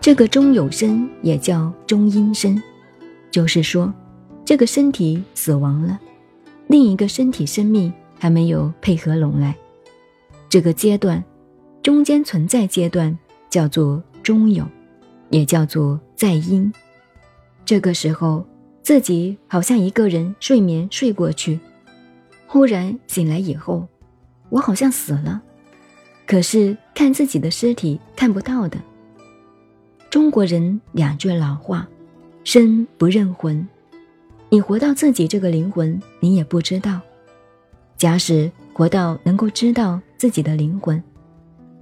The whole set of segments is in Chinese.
这个中有生也叫中阴身，就是说，这个身体死亡了，另一个身体生命还没有配合拢来，这个阶段，中间存在阶段叫做中有，也叫做在阴。这个时候，自己好像一个人睡眠睡过去，忽然醒来以后，我好像死了，可是看自己的尸体看不到的。中国人两句老话：“身不认魂。”你活到自己这个灵魂，你也不知道。假使活到能够知道自己的灵魂，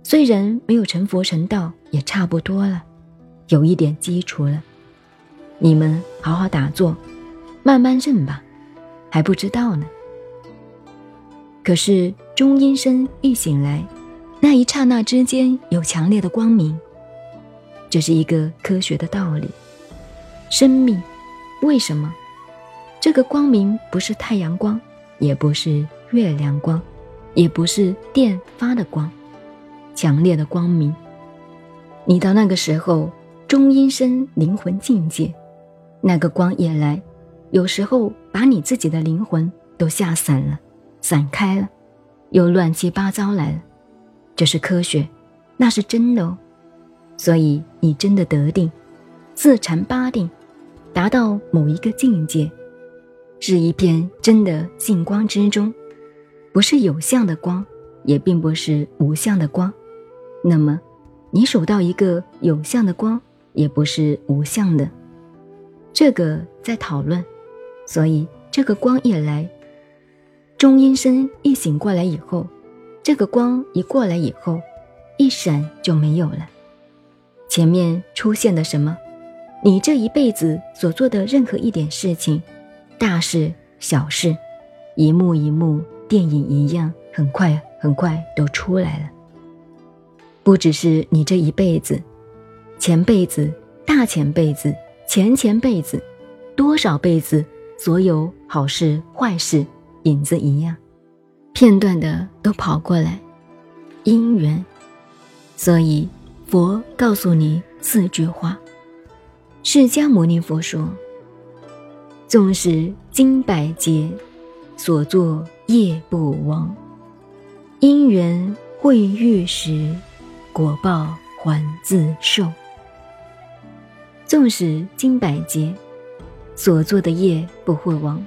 虽然没有成佛成道，也差不多了，有一点基础了。你们好好打坐，慢慢认吧，还不知道呢。可是中阴身一醒来，那一刹那之间有强烈的光明。这是一个科学的道理。生命，为什么？这个光明不是太阳光，也不是月亮光，也不是电发的光，强烈的光明。你到那个时候，中阴身灵魂境界，那个光也来，有时候把你自己的灵魂都吓散了，散开了，又乱七八糟来了。这是科学，那是真的哦。所以你真的得定，自禅八定，达到某一个境界，是一片真的净光之中，不是有相的光，也并不是无相的光。那么，你守到一个有相的光，也不是无相的，这个在讨论。所以这个光一来，中阴身一醒过来以后，这个光一过来以后，一闪就没有了。前面出现的什么？你这一辈子所做的任何一点事情，大事小事，一幕一幕电影一样，很快很快都出来了。不只是你这一辈子，前辈子、大前辈子、前前辈子，多少辈子，所有好事坏事，影子一样，片段的都跑过来，因缘，所以。佛告诉你四句话。释迦牟尼佛说：“纵使经百劫，所作业不亡；因缘会遇时，果报还自受。纵使经百劫，所做的业不会亡，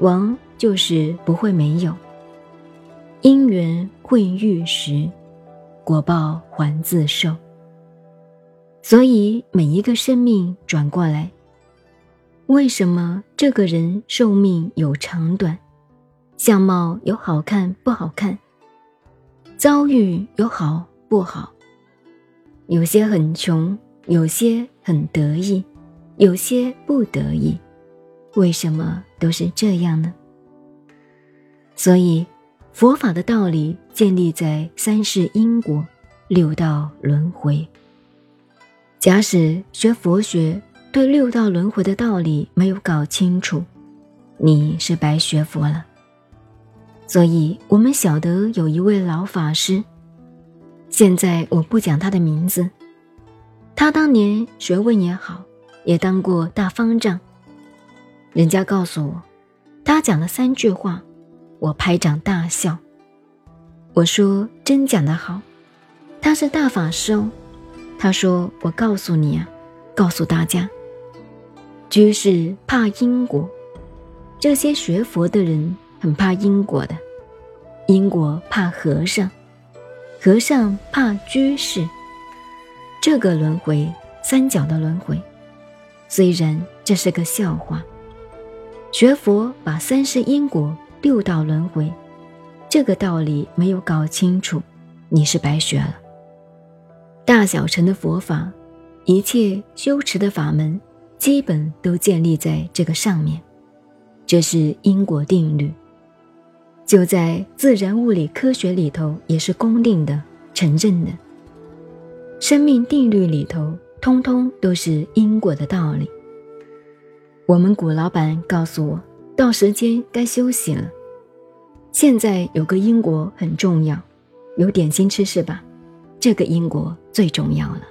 亡就是不会没有。因缘会遇时。”果报还自受，所以每一个生命转过来，为什么这个人寿命有长短，相貌有好看不好看，遭遇有好不好，有些很穷，有些很得意，有些不得意，为什么都是这样呢？所以。佛法的道理建立在三世因果、六道轮回。假使学佛学对六道轮回的道理没有搞清楚，你是白学佛了。所以，我们晓得有一位老法师，现在我不讲他的名字。他当年学问也好，也当过大方丈。人家告诉我，他讲了三句话。我拍掌大笑，我说：“真讲得好，他是大法师哦。”他说：“我告诉你啊，告诉大家，居士怕因果，这些学佛的人很怕因果的，因果怕和尚，和尚怕居士。这个轮回，三角的轮回，虽然这是个笑话，学佛把三世因果。”六道轮回，这个道理没有搞清楚，你是白学了。大小乘的佛法，一切修持的法门，基本都建立在这个上面。这是因果定律，就在自然物理科学里头也是公定的、承认的。生命定律里头，通通都是因果的道理。我们古老板告诉我，到时间该休息了。现在有个因果很重要，有点心吃是吧？这个因果最重要了。